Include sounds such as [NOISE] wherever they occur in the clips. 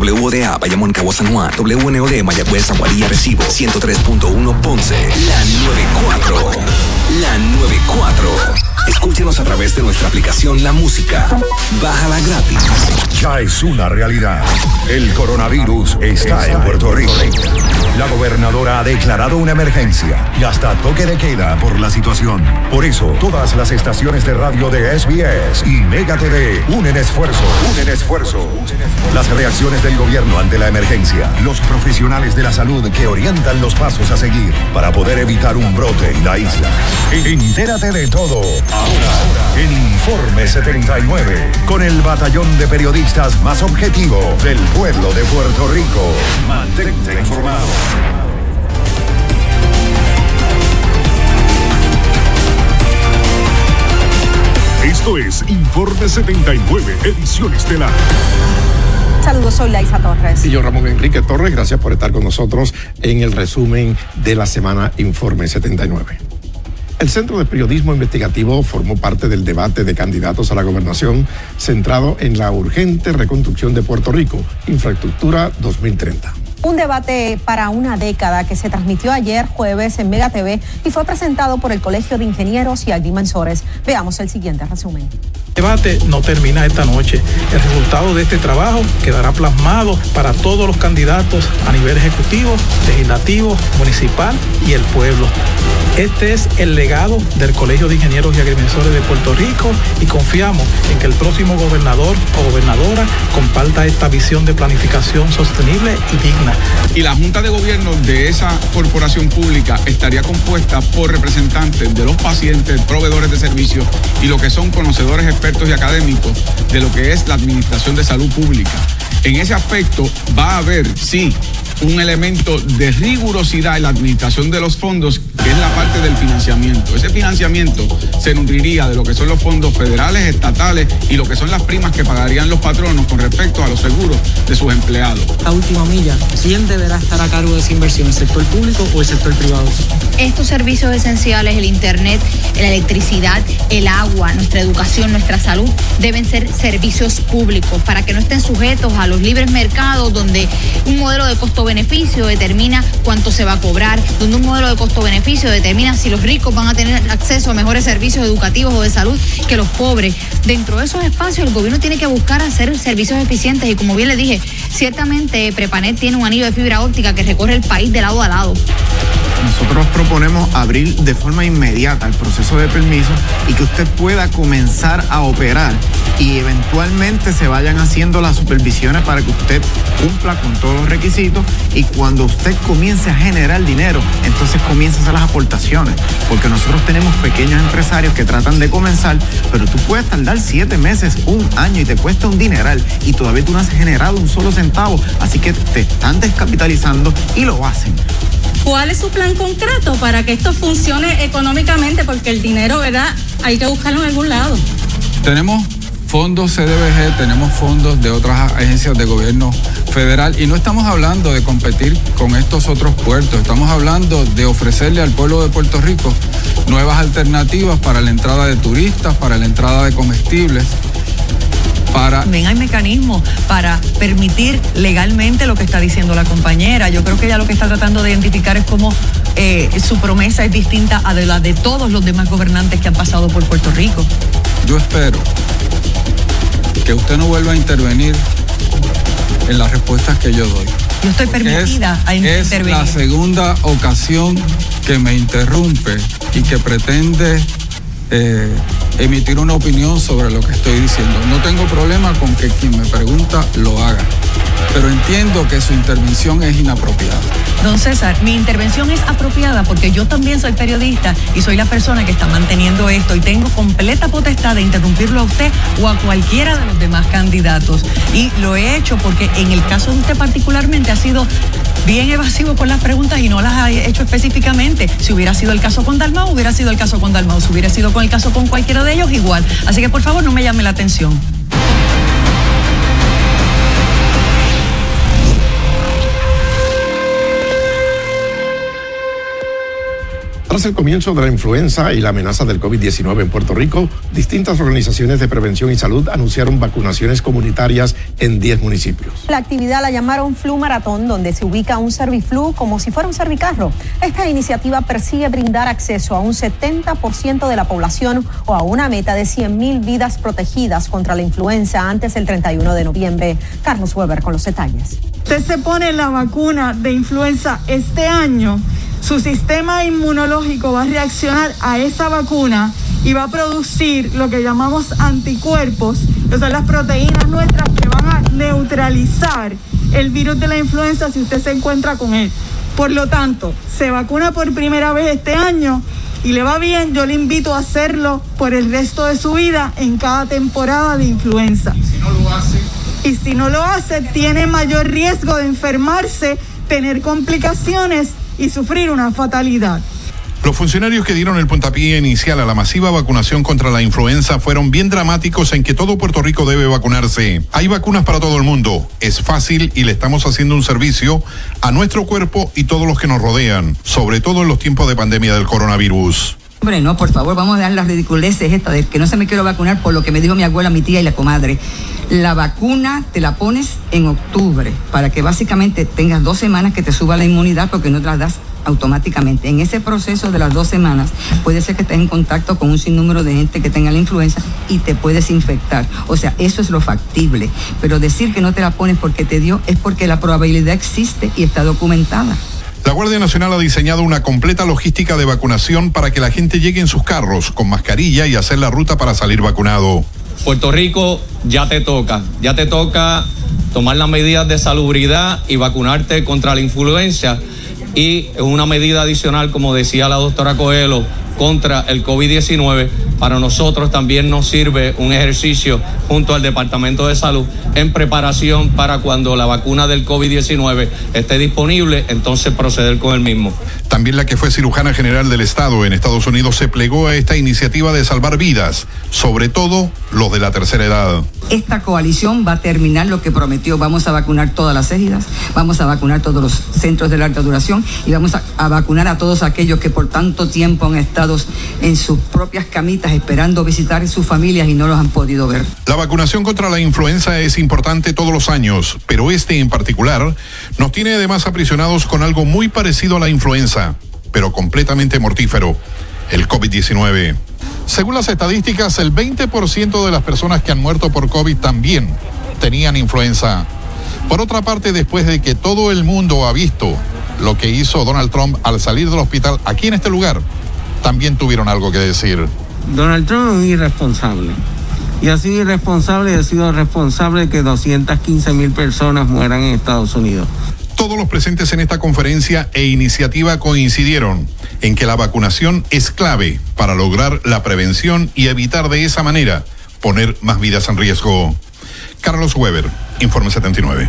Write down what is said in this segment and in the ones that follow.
WODA Bayamón Cabo San Juan, WNOD Mayagüez Aguadilla Recibo, 103.1 Ponce, la 94. La 94. Escúchenos a través de nuestra aplicación La Música. Bájala gratis. Ya es una realidad. El coronavirus está en Puerto Rico. La gobernadora ha declarado una emergencia y hasta toque de queda por la situación. Por eso, todas las estaciones de radio de SBS y Mega TV unen esfuerzo, unen esfuerzo. Las reacciones del gobierno ante la emergencia, los profesionales de la salud que orientan los pasos a seguir para poder evitar un brote en la isla. Entérate de todo ahora en Informe 79 con el batallón de periodistas más objetivo del pueblo de Puerto Rico. Mantente informado. Esto es Informe 79, edición estelar. Saludos, soy Laisa Torres. Y yo, Ramón Enrique Torres, gracias por estar con nosotros en el resumen de la semana Informe 79. El Centro de Periodismo Investigativo formó parte del debate de candidatos a la gobernación centrado en la urgente reconstrucción de Puerto Rico, Infraestructura 2030. Un debate para una década que se transmitió ayer jueves en Mega TV y fue presentado por el Colegio de Ingenieros y Agrimensores. Veamos el siguiente resumen. El debate no termina esta noche. El resultado de este trabajo quedará plasmado para todos los candidatos a nivel ejecutivo, legislativo, municipal y el pueblo. Este es el legado del Colegio de Ingenieros y Agrimensores de Puerto Rico y confiamos en que el próximo gobernador o gobernadora comparta esta visión de planificación sostenible y digna. Y la Junta de Gobierno de esa corporación pública estaría compuesta por representantes de los pacientes, proveedores de servicios y lo que son conocedores expertos y académicos de lo que es la administración de salud pública. En ese aspecto va a haber, sí, un elemento de rigurosidad en la administración de los fondos, que es la parte del financiamiento. Ese financiamiento se nutriría de lo que son los fondos federales, estatales y lo que son las primas que pagarían los patronos con respecto a los seguros de sus empleados. La última milla, ¿quién deberá estar a cargo de esa inversión, el sector público o el sector privado? Estos servicios esenciales, el Internet, la electricidad, el agua, nuestra educación, nuestra salud, deben ser servicios públicos para que no estén sujetos a los libres mercados donde un modelo de costo-beneficio determina cuánto se va a cobrar, donde un modelo de costo-beneficio determina si los ricos van a tener acceso a mejores servicios educativos o de salud que los pobres. Dentro de esos espacios el gobierno tiene que buscar hacer servicios eficientes y como bien le dije, ciertamente Prepanet tiene un anillo de fibra óptica que recorre el país de lado a lado. Nosotros proponemos abrir de forma inmediata el proceso de permiso y que usted pueda comenzar a operar y eventualmente se vayan haciendo las supervisiones para que usted cumpla con todos los requisitos y cuando usted comience a generar dinero, entonces comienza a hacer las aportaciones. Porque nosotros tenemos pequeños empresarios que tratan de comenzar, pero tú puedes tardar siete meses, un año y te cuesta un dineral y todavía tú no has generado un solo centavo. Así que te están descapitalizando y lo hacen. ¿Cuál es su plan concreto para que esto funcione económicamente? Porque el dinero, ¿verdad? Hay que buscarlo en algún lado. Tenemos fondos CDBG, tenemos fondos de otras agencias de gobierno federal y no estamos hablando de competir con estos otros puertos, estamos hablando de ofrecerle al pueblo de Puerto Rico nuevas alternativas para la entrada de turistas, para la entrada de comestibles. Para... También hay mecanismos para permitir legalmente lo que está diciendo la compañera. Yo creo que ella lo que está tratando de identificar es cómo eh, su promesa es distinta a de la de todos los demás gobernantes que han pasado por Puerto Rico. Yo espero que usted no vuelva a intervenir en las respuestas que yo doy. Yo estoy permitida es, a es intervenir. la segunda ocasión que me interrumpe y que pretende eh, emitir una opinión sobre lo que estoy diciendo. No tengo problema con que quien me pregunta lo haga, pero entiendo que su intervención es inapropiada. Don César, mi intervención es apropiada porque yo también soy periodista y soy la persona que está manteniendo esto y tengo completa potestad de interrumpirlo a usted o a cualquiera de los demás candidatos. Y lo he hecho porque en el caso de usted particularmente ha sido bien evasivo con las preguntas y no las ha hecho específicamente. Si hubiera sido el caso con Dalmau, hubiera sido el caso con Dalmau. Si hubiera sido con el caso con cualquiera de ellos, igual. Así que por favor no me llame la atención. Tras el comienzo de la influenza y la amenaza del COVID-19 en Puerto Rico, distintas organizaciones de prevención y salud anunciaron vacunaciones comunitarias en 10 municipios. La actividad la llamaron Flu Maratón, donde se ubica un Serviflu como si fuera un servicarro. Esta iniciativa persigue brindar acceso a un 70% de la población o a una meta de 100.000 vidas protegidas contra la influenza antes del 31 de noviembre. Carlos Weber con los detalles. Usted se pone la vacuna de influenza este año su sistema inmunológico va a reaccionar a esa vacuna y va a producir lo que llamamos anticuerpos, que son las proteínas nuestras que van a neutralizar el virus de la influenza si usted se encuentra con él. Por lo tanto, se vacuna por primera vez este año y le va bien, yo le invito a hacerlo por el resto de su vida en cada temporada de influenza. ¿Y si no lo hace? Y si no lo hace, tiene mayor riesgo de enfermarse, tener complicaciones y sufrir una fatalidad. Los funcionarios que dieron el puntapié inicial a la masiva vacunación contra la influenza fueron bien dramáticos en que todo Puerto Rico debe vacunarse. Hay vacunas para todo el mundo, es fácil y le estamos haciendo un servicio a nuestro cuerpo y todos los que nos rodean, sobre todo en los tiempos de pandemia del coronavirus. Hombre, no, por favor, vamos a dar las ridiculeces esta de que no se me quiero vacunar por lo que me dijo mi abuela, mi tía y la comadre. La vacuna te la pones en octubre para que básicamente tengas dos semanas que te suba la inmunidad porque no te la das automáticamente. En ese proceso de las dos semanas puede ser que estés en contacto con un sinnúmero de gente que tenga la influenza y te puedes infectar. O sea, eso es lo factible. Pero decir que no te la pones porque te dio es porque la probabilidad existe y está documentada. La Guardia Nacional ha diseñado una completa logística de vacunación para que la gente llegue en sus carros con mascarilla y hacer la ruta para salir vacunado. Puerto Rico ya te toca, ya te toca tomar las medidas de salubridad y vacunarte contra la influenza y una medida adicional, como decía la doctora Coelho, contra el COVID-19, para nosotros también nos sirve un ejercicio junto al Departamento de Salud en preparación para cuando la vacuna del COVID-19 esté disponible, entonces proceder con el mismo. También la que fue cirujana general del Estado en Estados Unidos se plegó a esta iniciativa de salvar vidas, sobre todo los de la tercera edad. Esta coalición va a terminar lo que prometió. Vamos a vacunar todas las égidas, vamos a vacunar todos los centros de larga duración y vamos a, a vacunar a todos aquellos que por tanto tiempo han estado en sus propias camitas esperando visitar a sus familias y no los han podido ver. La vacunación contra la influenza es importante todos los años, pero este en particular nos tiene además aprisionados con algo muy parecido a la influenza, pero completamente mortífero, el COVID-19. Según las estadísticas, el 20% de las personas que han muerto por COVID también tenían influenza. Por otra parte, después de que todo el mundo ha visto lo que hizo Donald Trump al salir del hospital aquí en este lugar, también tuvieron algo que decir. Donald Trump es un irresponsable. Y ha sido irresponsable y ha sido responsable de que 215 mil personas mueran en Estados Unidos. Todos los presentes en esta conferencia e iniciativa coincidieron en que la vacunación es clave para lograr la prevención y evitar de esa manera poner más vidas en riesgo. Carlos Weber, Informe 79.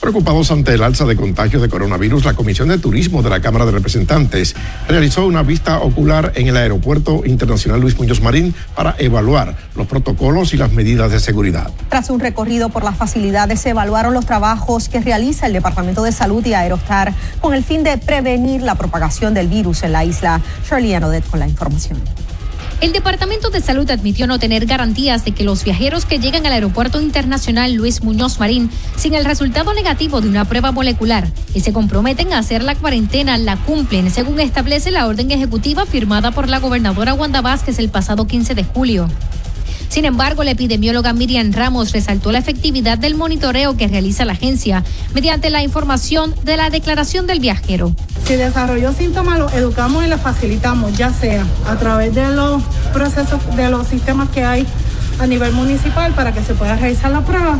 Preocupados ante el alza de contagios de coronavirus, la Comisión de Turismo de la Cámara de Representantes realizó una vista ocular en el Aeropuerto Internacional Luis Muñoz Marín para evaluar los protocolos y las medidas de seguridad. Tras un recorrido por las facilidades, se evaluaron los trabajos que realiza el Departamento de Salud y Aerostar con el fin de prevenir la propagación del virus en la isla. Shirley Anodet con la información. El Departamento de Salud admitió no tener garantías de que los viajeros que llegan al Aeropuerto Internacional Luis Muñoz Marín sin el resultado negativo de una prueba molecular y se comprometen a hacer la cuarentena la cumplen, según establece la orden ejecutiva firmada por la gobernadora Wanda Vázquez el pasado 15 de julio. Sin embargo, la epidemióloga Miriam Ramos resaltó la efectividad del monitoreo que realiza la agencia mediante la información de la declaración del viajero. Si desarrolló síntomas, lo educamos y le facilitamos, ya sea a través de los procesos, de los sistemas que hay a nivel municipal para que se pueda realizar la prueba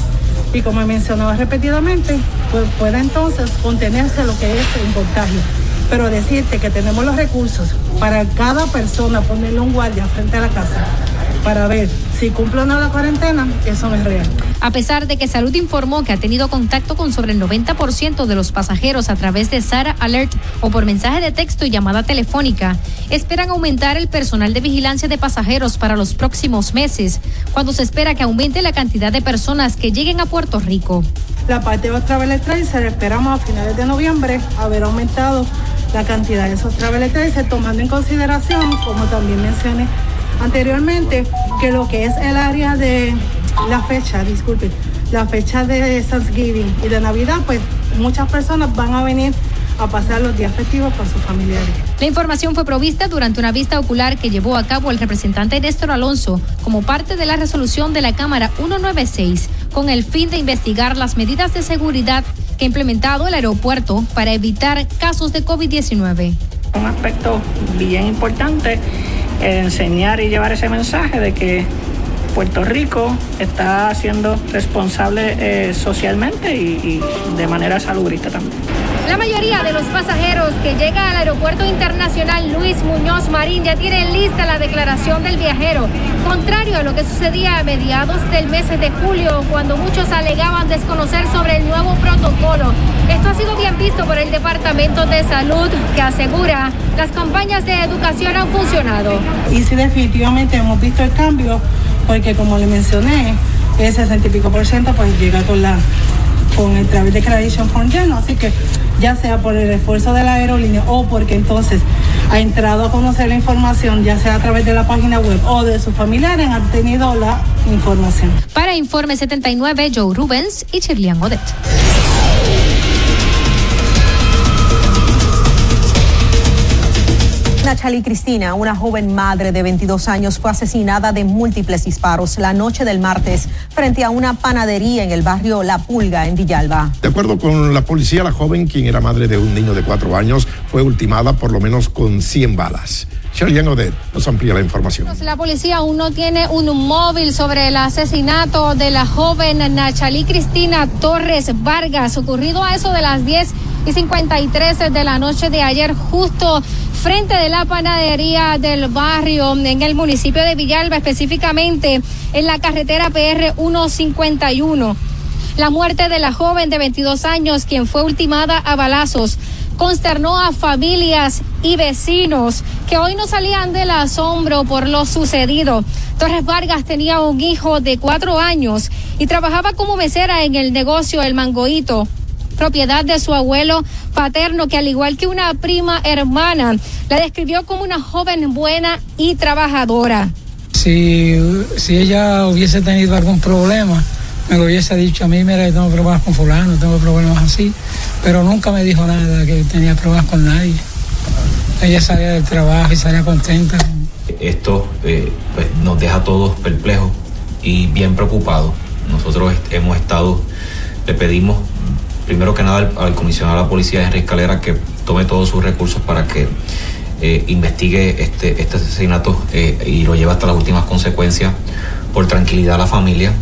y como he mencionado repetidamente, pues pueda entonces contenerse lo que es el contagio. Pero decirte que tenemos los recursos para cada persona ponerle un guardia frente a la casa para ver si cumple o no la cuarentena, eso no es real. A pesar de que Salud informó que ha tenido contacto con sobre el 90% de los pasajeros a través de Sara Alert o por mensaje de texto y llamada telefónica, esperan aumentar el personal de vigilancia de pasajeros para los próximos meses, cuando se espera que aumente la cantidad de personas que lleguen a Puerto Rico. La parte de Travel Tracer esperamos a finales de noviembre haber aumentado la cantidad de esos travel trailers, tomando en consideración, como también mencioné anteriormente, que lo que es el área de la fecha, disculpe, la fecha de Thanksgiving y de Navidad, pues muchas personas van a venir a pasar los días festivos con sus familiares. La información fue provista durante una vista ocular que llevó a cabo el representante Néstor Alonso como parte de la resolución de la Cámara 196 con el fin de investigar las medidas de seguridad que ha implementado el aeropuerto para evitar casos de COVID-19. Un aspecto bien importante, enseñar y llevar ese mensaje de que Puerto Rico está siendo responsable eh, socialmente y, y de manera salubrista también. La mayoría de los pasajeros que llegan al aeropuerto internacional Luis Muñoz Marín ya tienen lista la declaración del viajero, contrario a lo que sucedía a mediados del mes de julio, cuando muchos alegaban desconocer sobre el nuevo protocolo. Esto ha sido bien visto por el Departamento de Salud, que asegura las campañas de educación han funcionado. Y sí, definitivamente hemos visto el cambio, porque como le mencioné, el 60 y pico por ciento pues llega con la con el Travel Declaration Form lleno, así que ya sea por el esfuerzo de la aerolínea o porque entonces ha entrado a conocer la información, ya sea a través de la página web o de sus familiares, han tenido la información. Para Informe 79, Joe Rubens y Chirlian Odet. Nachali Cristina, una joven madre de 22 años, fue asesinada de múltiples disparos la noche del martes frente a una panadería en el barrio La Pulga, en Villalba. De acuerdo con la policía, la joven, quien era madre de un niño de cuatro años, fue ultimada por lo menos con 100 balas. Sherian Odet nos amplía la información. La policía aún no tiene un móvil sobre el asesinato de la joven Nachalí Cristina Torres Vargas, ocurrido a eso de las 10 y 53 de la noche de ayer, justo frente de la panadería del barrio en el municipio de Villalba, específicamente en la carretera PR 151. La muerte de la joven de 22 años, quien fue ultimada a balazos, consternó a familias y vecinos que hoy no salían del asombro por lo sucedido. Torres Vargas tenía un hijo de cuatro años y trabajaba como mesera en el negocio El Mangoito propiedad de su abuelo paterno, que al igual que una prima hermana, la describió como una joven buena y trabajadora. Si, si ella hubiese tenido algún problema, me lo hubiese dicho a mí, mira, tengo problemas con fulano, tengo problemas así, pero nunca me dijo nada que tenía problemas con nadie. Ella salía del trabajo y salía contenta. Esto eh, pues, nos deja a todos perplejos y bien preocupados. Nosotros hemos estado, le pedimos primero que nada al, comisionado de la policía Henry Escalera que tome todos sus recursos para que eh, investigue este, este asesinato eh, y lo lleve hasta las últimas consecuencias por tranquilidad a la familia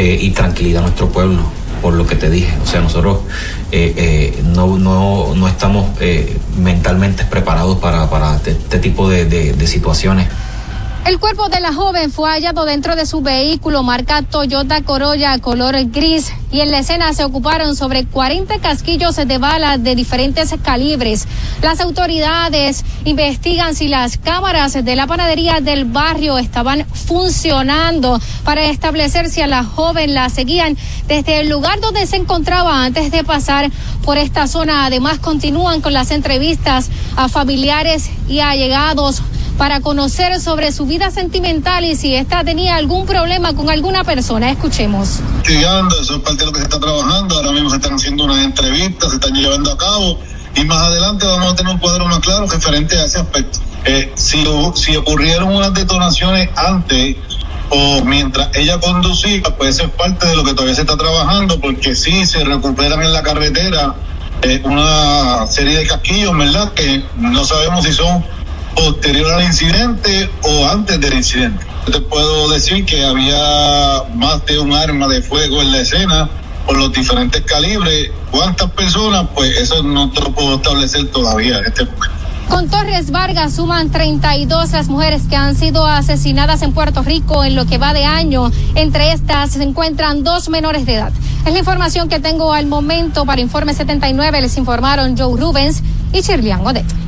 y tranquilidad a nuestro pueblo, por lo que te dije. O sea, nosotros no, no, no, estamos mentalmente preparados para, para este, este tipo de, de situaciones. El cuerpo de la joven fue hallado dentro de su vehículo marca Toyota Corolla color gris y en la escena se ocuparon sobre 40 casquillos de balas de diferentes calibres. Las autoridades investigan si las cámaras de la panadería del barrio estaban funcionando para establecer si a la joven la seguían desde el lugar donde se encontraba antes de pasar por esta zona. Además continúan con las entrevistas a familiares y allegados para conocer sobre su vida sentimental y si esta tenía algún problema con alguna persona. Escuchemos. Estudiando, eso es parte de lo que se está trabajando. Ahora mismo se están haciendo unas entrevistas, se están llevando a cabo y más adelante vamos a tener un cuadro más claro referente a ese aspecto. Eh, si, si ocurrieron unas detonaciones antes o mientras ella conducía, pues eso es parte de lo que todavía se está trabajando, porque sí se recuperan en la carretera eh, una serie de casquillos, ¿verdad? Que no sabemos si son posterior al incidente o antes del incidente. Te puedo decir que había más de un arma de fuego en la escena por los diferentes calibres. ¿Cuántas personas? Pues eso no lo puedo establecer todavía en este momento. Con Torres Vargas suman 32 las mujeres que han sido asesinadas en Puerto Rico en lo que va de año. Entre estas se encuentran dos menores de edad. Es la información que tengo al momento para Informe 79. Les informaron Joe Rubens y Shirley Godet.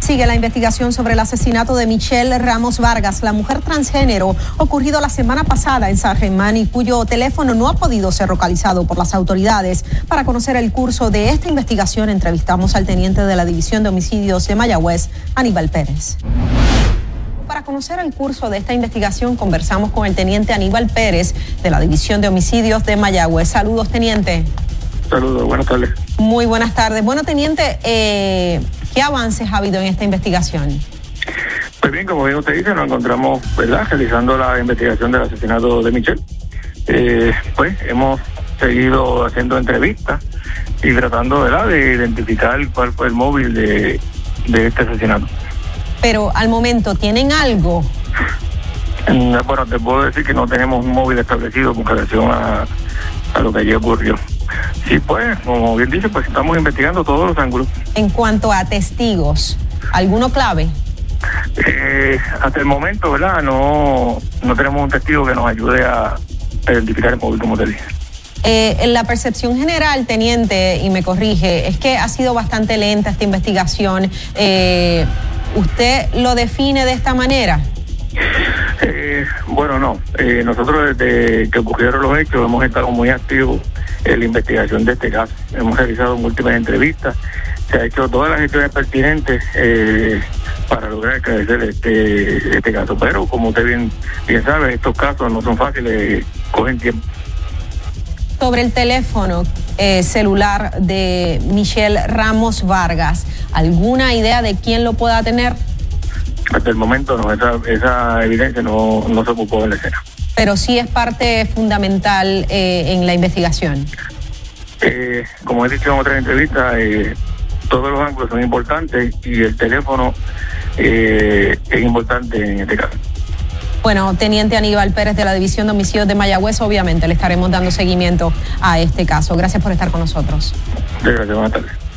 Sigue la investigación sobre el asesinato de Michelle Ramos Vargas, la mujer transgénero ocurrido la semana pasada en San Germán y cuyo teléfono no ha podido ser localizado por las autoridades. Para conocer el curso de esta investigación, entrevistamos al teniente de la División de Homicidios de Mayagüez, Aníbal Pérez. Para conocer el curso de esta investigación, conversamos con el teniente Aníbal Pérez de la División de Homicidios de Mayagüez. Saludos, teniente. Saludos, buenas tardes. Muy buenas tardes. Bueno, teniente, eh, ¿qué avances ha habido en esta investigación? Pues bien, como bien usted dice, nos encontramos, ¿verdad?, realizando la investigación del asesinato de Michelle. Eh, pues hemos seguido haciendo entrevistas y tratando, ¿verdad?, de identificar cuál fue el móvil de, de este asesinato. Pero al momento, ¿tienen algo? Mm, Bueno, te puedo decir que no tenemos un móvil establecido con relación a, a lo que allí ocurrió. Sí, pues, como bien dice, pues estamos investigando todos los ángulos. En cuanto a testigos, ¿alguno clave? Eh, hasta el momento, ¿verdad? No, no tenemos un testigo que nos ayude a, identificar el móvil, como te dije. Eh, la percepción general, teniente, y me corrige, es que ha sido bastante lenta esta investigación. Eh, ¿Usted lo define de esta manera? Bueno, no. Nosotros desde que ocurrieron los hechos hemos estado muy activos la investigación de este caso. Hemos realizado múltiples entrevistas, se ha hecho todas las gestiones pertinentes eh, para lograr esclarecer este, este caso. Pero como usted bien, bien sabe, estos casos no son fáciles, cogen tiempo. Sobre el teléfono eh, celular de Michelle Ramos Vargas, ¿alguna idea de quién lo pueda tener? Hasta el momento no, esa, esa evidencia no, no se ocupó en la escena. Pero sí es parte fundamental eh, en la investigación. Eh, como he dicho en otras entrevistas, eh, todos los ángulos son importantes y el teléfono es importante en este caso. Bueno, Teniente Aníbal Pérez de la División de Homicidios de Mayagüez, obviamente le estaremos dando seguimiento a este caso. Gracias por estar con nosotros. Gracias, buenas tardes.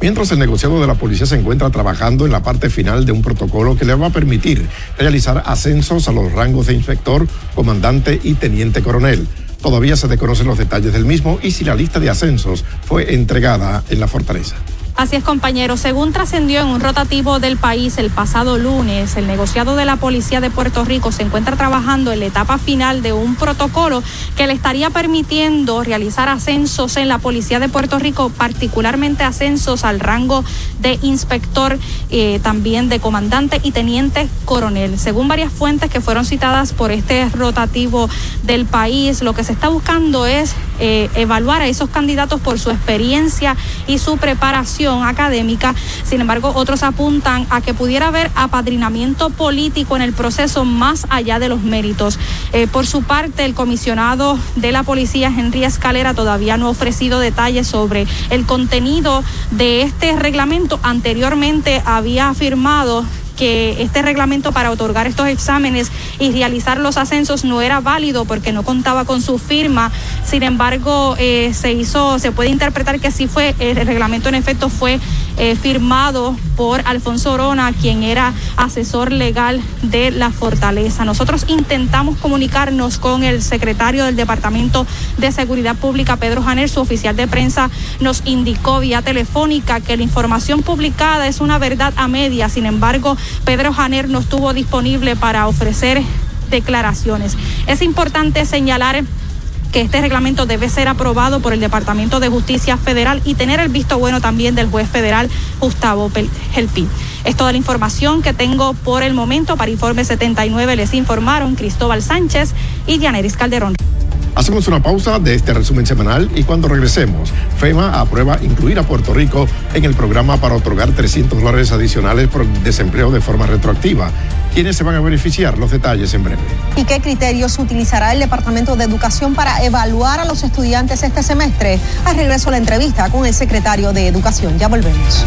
Mientras el negociado de la policía se encuentra trabajando en la parte final de un protocolo que le va a permitir realizar ascensos a los rangos de inspector, comandante y teniente coronel. Todavía se desconocen los detalles del mismo y si la lista de ascensos fue entregada en la fortaleza. Así es, compañero. Según trascendió en un rotativo del país el pasado lunes, el negociado de la Policía de Puerto Rico se encuentra trabajando en la etapa final de un protocolo que le estaría permitiendo realizar ascensos en la Policía de Puerto Rico, particularmente ascensos al rango de inspector, eh, también de comandante y teniente coronel. Según varias fuentes que fueron citadas por este rotativo del país, lo que se está buscando es eh, evaluar a esos candidatos por su experiencia y su preparación académica. Sin embargo, otros apuntan a que pudiera haber apadrinamiento político en el proceso más allá de los méritos. Eh, por su parte, el comisionado de la policía, Henry Escalera, todavía no ha ofrecido detalles sobre el contenido de este reglamento. Anteriormente había afirmado que este reglamento para otorgar estos exámenes y realizar los ascensos no era válido porque no contaba con su firma. Sin embargo, eh, se hizo, se puede interpretar que sí fue, el reglamento en efecto fue eh, firmado por Alfonso Orona, quien era asesor legal de la fortaleza. Nosotros intentamos comunicarnos con el secretario del Departamento de Seguridad Pública, Pedro Janer, su oficial de prensa nos indicó vía telefónica que la información publicada es una verdad a media. Sin embargo, Pedro Janer no estuvo disponible para ofrecer declaraciones. Es importante señalar que este reglamento debe ser aprobado por el Departamento de Justicia Federal y tener el visto bueno también del juez federal Gustavo Gelpi. Es toda la información que tengo por el momento. Para Informe 79 les informaron Cristóbal Sánchez y Dianeris Calderón. Hacemos una pausa de este resumen semanal y cuando regresemos, FEMA aprueba incluir a Puerto Rico en el programa para otorgar 300 dólares adicionales por desempleo de forma retroactiva. ¿Quiénes se van a beneficiar? Los detalles en breve. ¿Y qué criterios utilizará el Departamento de Educación para evaluar a los estudiantes este semestre? Al regreso a la entrevista con el secretario de Educación. Ya volvemos.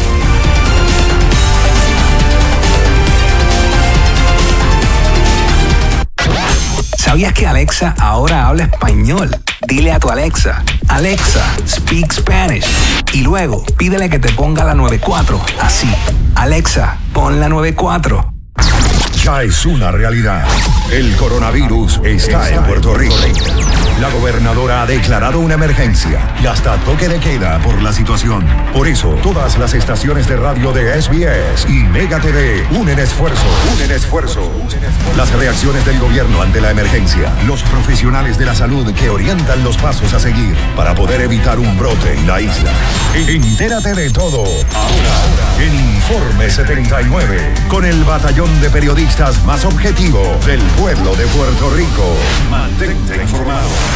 ¿Sabías que Alexa ahora habla español? Dile a tu Alexa, Alexa, speak Spanish. Y luego pídele que te ponga la 94, así. Alexa, pon la 94. Es una realidad. El coronavirus está en Puerto Rico. La gobernadora ha declarado una emergencia y hasta toque de queda por la situación. Por eso, todas las estaciones de radio de SBS y Mega TV unen esfuerzo, unen esfuerzo. Las reacciones del gobierno ante la emergencia, los profesionales de la salud que orientan los pasos a seguir para poder evitar un brote en la isla. Entérate de todo ahora en Informe 79 con el batallón de periodistas más objetivo del pueblo de Puerto Rico. Mantente informado.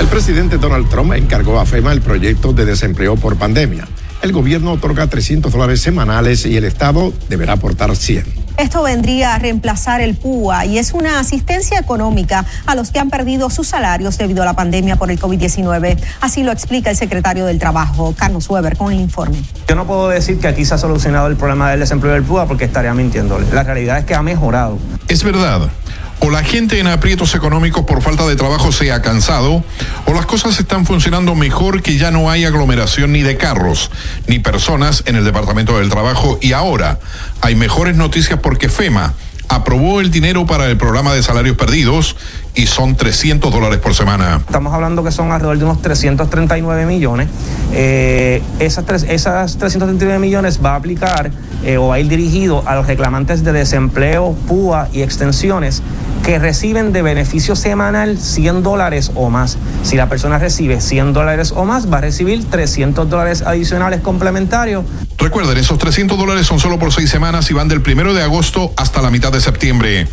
El presidente Donald Trump encargó a FEMA el proyecto de desempleo por pandemia. El gobierno otorga 300 dólares semanales y el Estado deberá aportar 100. Esto vendría a reemplazar el PUA y es una asistencia económica a los que han perdido sus salarios debido a la pandemia por el COVID-19. Así lo explica el secretario del Trabajo, Carlos Weber, con el informe. Yo no puedo decir que aquí se ha solucionado el problema del desempleo del PUA porque estaría mintiéndole. La realidad es que ha mejorado. Es verdad. O la gente en aprietos económicos por falta de trabajo se ha cansado, o las cosas están funcionando mejor que ya no hay aglomeración ni de carros, ni personas en el Departamento del Trabajo. Y ahora hay mejores noticias porque FEMA aprobó el dinero para el programa de salarios perdidos y son 300 dólares por semana. Estamos hablando que son alrededor de unos 339 millones. Eh, esas, tres, esas 339 millones va a aplicar eh, o va a ir dirigido a los reclamantes de desempleo, PUA y extensiones que reciben de beneficio semanal 100 dólares o más. Si la persona recibe 100 dólares o más, va a recibir 300 dólares adicionales complementarios. Recuerden, esos 300 dólares son solo por seis semanas y van del primero de agosto hasta la mitad de septiembre.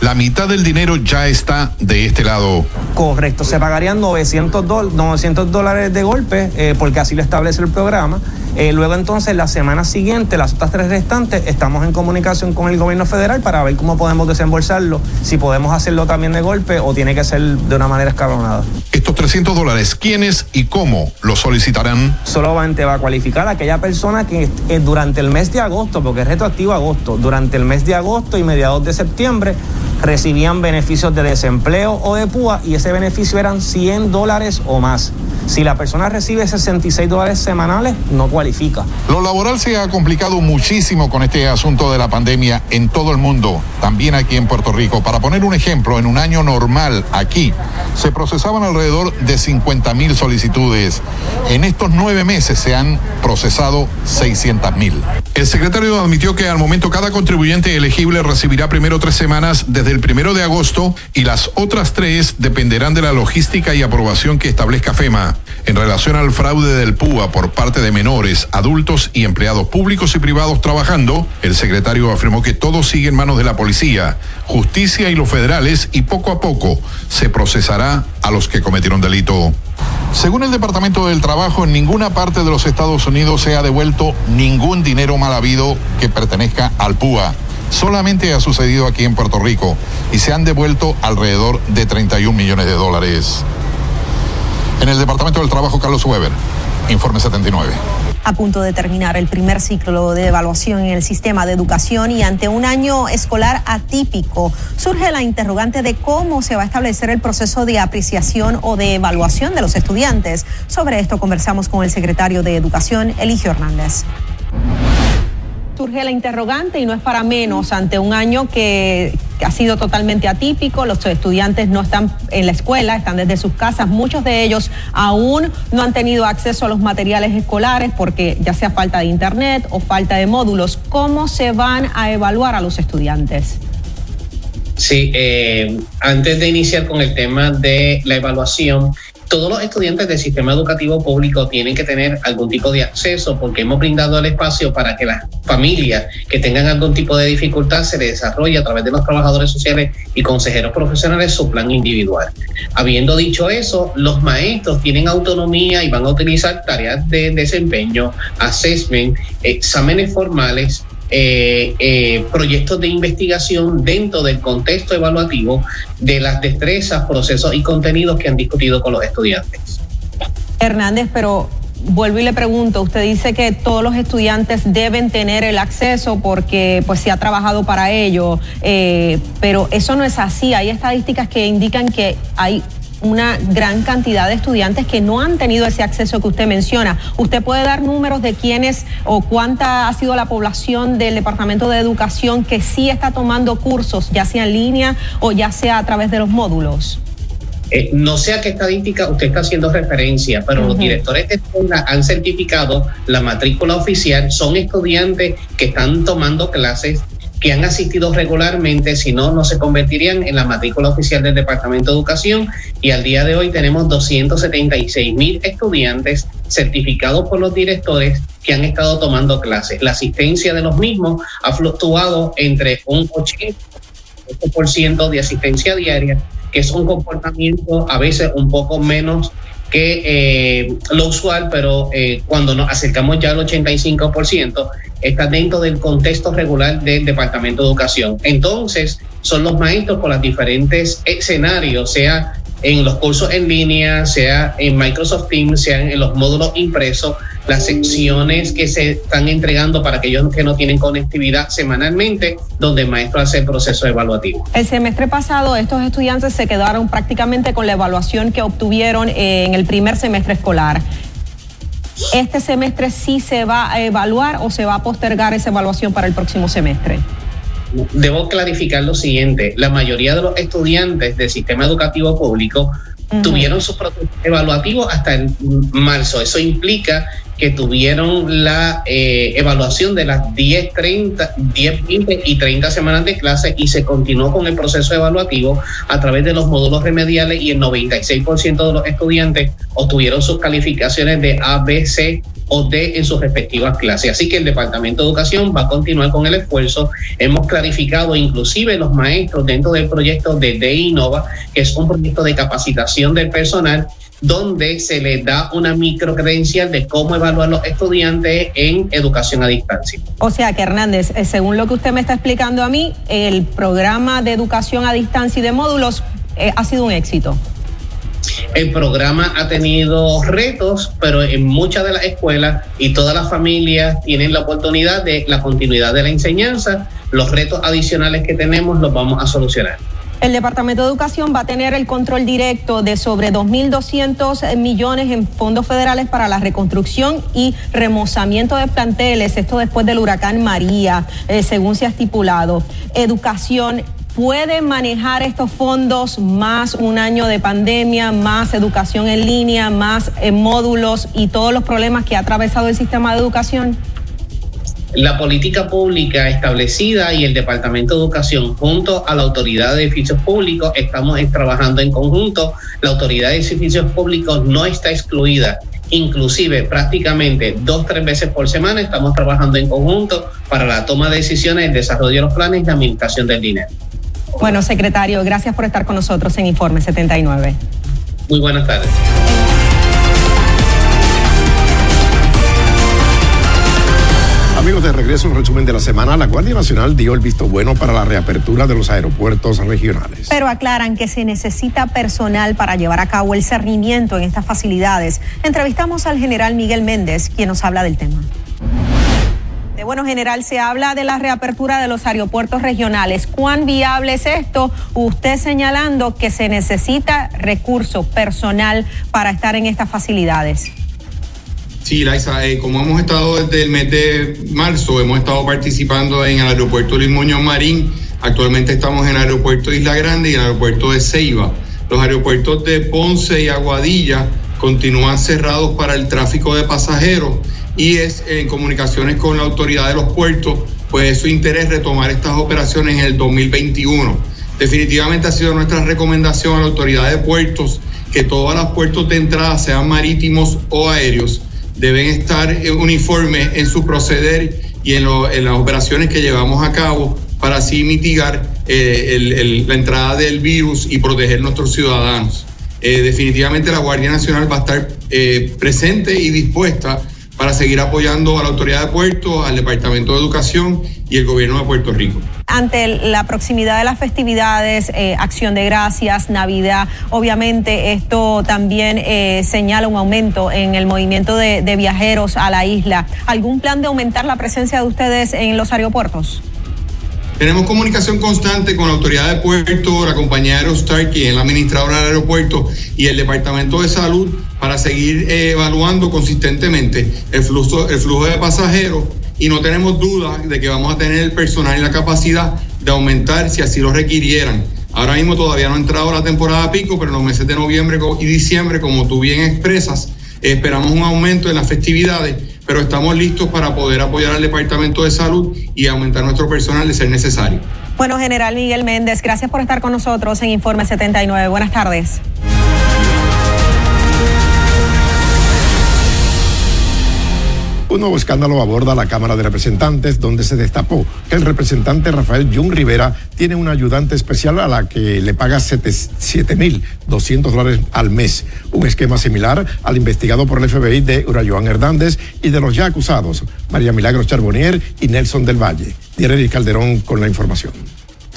La mitad del dinero ya está de este lado. Correcto, se pagarían 900, 900 dólares de golpe eh, porque así lo establece el programa. Eh, luego entonces la semana siguiente, las otras tres restantes, estamos en comunicación con el gobierno federal para ver cómo podemos desembolsarlo, si podemos hacerlo también de golpe o tiene que ser de una manera escalonada. Estos 300 dólares, ¿quiénes y cómo lo solicitarán? Solamente va a cualificar a aquella persona que eh, durante el mes de agosto, porque es retroactivo agosto, durante el mes de agosto y mediados de septiembre recibían beneficios de desempleo o de PUA y ese beneficio eran 100 dólares o más. Si la persona recibe 66 dólares semanales, no cualifica. Lo laboral se ha complicado muchísimo con este asunto de la pandemia en todo el mundo, también aquí en Puerto Rico. Para poner un ejemplo, en un año normal aquí se procesaban alrededor de 50 mil solicitudes. En estos nueve meses se han procesado 600 mil. El secretario admitió que al momento cada contribuyente elegible recibirá primero tres semanas desde el primero de agosto y las otras tres dependerán de la logística y aprobación que establezca FEMA. En relación al fraude del PUA por parte de menores, adultos y empleados públicos y privados trabajando, el secretario afirmó que todo sigue en manos de la policía, justicia y los federales y poco a poco se procesará a los que cometieron delito. Según el Departamento del Trabajo, en ninguna parte de los Estados Unidos se ha devuelto ningún dinero mal habido que pertenezca al PUA. Solamente ha sucedido aquí en Puerto Rico y se han devuelto alrededor de 31 millones de dólares. En el Departamento del Trabajo, Carlos Weber, informe 79 a punto de terminar el primer ciclo de evaluación en el sistema de educación y ante un año escolar atípico, surge la interrogante de cómo se va a establecer el proceso de apreciación o de evaluación de los estudiantes. Sobre esto conversamos con el secretario de Educación, Eligio Hernández surge la interrogante y no es para menos ante un año que ha sido totalmente atípico, los estudiantes no están en la escuela, están desde sus casas, muchos de ellos aún no han tenido acceso a los materiales escolares porque ya sea falta de internet o falta de módulos. ¿Cómo se van a evaluar a los estudiantes? Sí, eh, antes de iniciar con el tema de la evaluación, todos los estudiantes del sistema educativo público tienen que tener algún tipo de acceso porque hemos brindado el espacio para que las familias que tengan algún tipo de dificultad se les desarrolle a través de los trabajadores sociales y consejeros profesionales su plan individual. Habiendo dicho eso, los maestros tienen autonomía y van a utilizar tareas de desempeño, assessment, exámenes formales eh, eh, proyectos de investigación dentro del contexto evaluativo de las destrezas, procesos y contenidos que han discutido con los estudiantes. Hernández, pero vuelvo y le pregunto, usted dice que todos los estudiantes deben tener el acceso porque pues se ha trabajado para ello, eh, pero eso no es así. Hay estadísticas que indican que hay una gran cantidad de estudiantes que no han tenido ese acceso que usted menciona. ¿Usted puede dar números de quiénes o cuánta ha sido la población del Departamento de Educación que sí está tomando cursos, ya sea en línea o ya sea a través de los módulos? Eh, no sé a qué estadística usted está haciendo referencia, pero los directores de escuela han certificado la matrícula oficial, son estudiantes que están tomando clases que han asistido regularmente, si no, no se convertirían en la matrícula oficial del Departamento de Educación y al día de hoy tenemos 276 mil estudiantes certificados por los directores que han estado tomando clases. La asistencia de los mismos ha fluctuado entre un 80% de asistencia diaria, que es un comportamiento a veces un poco menos que eh, lo usual, pero eh, cuando nos acercamos ya al 85%, está dentro del contexto regular del Departamento de Educación. Entonces, son los maestros por los diferentes escenarios, sea en los cursos en línea, sea en Microsoft Teams, sea en los módulos impresos, las secciones que se están entregando para aquellos que no tienen conectividad semanalmente, donde el maestro hace el proceso evaluativo. El semestre pasado estos estudiantes se quedaron prácticamente con la evaluación que obtuvieron en el primer semestre escolar. ¿Este semestre sí se va a evaluar o se va a postergar esa evaluación para el próximo semestre? Debo clarificar lo siguiente, la mayoría de los estudiantes del sistema educativo público tuvieron sus procesos evaluativos hasta el marzo. Eso implica que tuvieron la eh, evaluación de las 10, 30, 10, 20 y 30 semanas de clase y se continuó con el proceso evaluativo a través de los módulos remediales y el 96% de los estudiantes obtuvieron sus calificaciones de A, B, C o D en sus respectivas clases. Así que el Departamento de Educación va a continuar con el esfuerzo. Hemos clarificado inclusive los maestros dentro del proyecto de D Innova, que es un proyecto de capacitación del personal donde se les da una microcredencial de cómo evaluar los estudiantes en educación a distancia. O sea que Hernández, eh, según lo que usted me está explicando a mí, el programa de educación a distancia y de módulos eh, ha sido un éxito. El programa ha tenido retos, pero en muchas de las escuelas y todas las familias tienen la oportunidad de la continuidad de la enseñanza. Los retos adicionales que tenemos los vamos a solucionar. El Departamento de Educación va a tener el control directo de sobre 2.200 millones en fondos federales para la reconstrucción y remozamiento de planteles, esto después del huracán María, eh, según se ha estipulado. Educación puede manejar estos fondos más un año de pandemia, más educación en línea, más eh, módulos y todos los problemas que ha atravesado el sistema de educación? la política pública establecida y el Departamento de Educación junto a la Autoridad de Edificios Públicos estamos trabajando en conjunto. La Autoridad de Edificios Públicos no está excluida. Inclusive prácticamente dos, tres veces por semana estamos trabajando en conjunto para la toma de decisiones, el desarrollo de los planes y la administración del dinero. Bueno, secretario, gracias por estar con nosotros en Informe 79. Muy buenas tardes. Amigos, de regreso, un resumen de la semana. La Guardia Nacional dio el visto bueno para la reapertura de los aeropuertos regionales. Pero aclaran que se necesita personal para llevar a cabo el cernimiento en estas facilidades. Entrevistamos al general Miguel Méndez, quien nos habla del tema. Bueno, general, se habla de la reapertura de los aeropuertos regionales. ¿Cuán viable es esto? Usted señalando que se necesita recurso personal para estar en estas facilidades. Sí, Laisa, eh, como hemos estado desde el mes de marzo, hemos estado participando en el aeropuerto Luis Muñoz Marín. Actualmente estamos en el aeropuerto Isla Grande y el aeropuerto de Ceiba. Los aeropuertos de Ponce y Aguadilla continúan cerrados para el tráfico de pasajeros y es en comunicaciones con la autoridad de los puertos, pues es su interés retomar estas operaciones en el 2021. Definitivamente ha sido nuestra recomendación a la autoridad de puertos que todos los puertos de entrada, sean marítimos o aéreos, deben estar uniformes en su proceder y en, las operaciones que llevamos a cabo para así mitigar eh, la entrada del virus y proteger nuestros ciudadanos. Eh, definitivamente la Guardia Nacional va a estar eh, presente y dispuesta para seguir apoyando a la autoridad de puertos, al Departamento de Educación y el gobierno de Puerto Rico. Ante la proximidad de las festividades, eh, Acción de Gracias, Navidad, obviamente esto también eh, señala un aumento en el movimiento de viajeros a la isla. ¿Algún plan de aumentar la presencia de ustedes en los aeropuertos? Tenemos comunicación constante con la autoridad de puerto, la compañía Aerostar, quien es la administradora del aeropuerto, y el Departamento de Salud para seguir eh, evaluando consistentemente el flujo, el flujo de pasajeros y no tenemos duda de que vamos a tener el personal y la capacidad de aumentar si así lo requirieran. Ahora mismo todavía no ha entrado la temporada pico, pero en los meses de noviembre y diciembre, como tú bien expresas, esperamos un aumento en las festividades, pero estamos listos para poder apoyar al Departamento de Salud y aumentar nuestro personal de ser necesario. Bueno, General Miguel Méndez, gracias por estar con nosotros en Informe 79. Buenas tardes. Un nuevo escándalo aborda la Cámara de Representantes, donde se destapó que el representante Rafael Jun Rivera tiene una ayudante especial a la que le paga 7.200 dólares al mes. Un esquema similar al investigado por el FBI de Urayoan Hernández y de los ya acusados, María Milagros Charbonnier y Nelson del Valle. Diario Calderón con la información.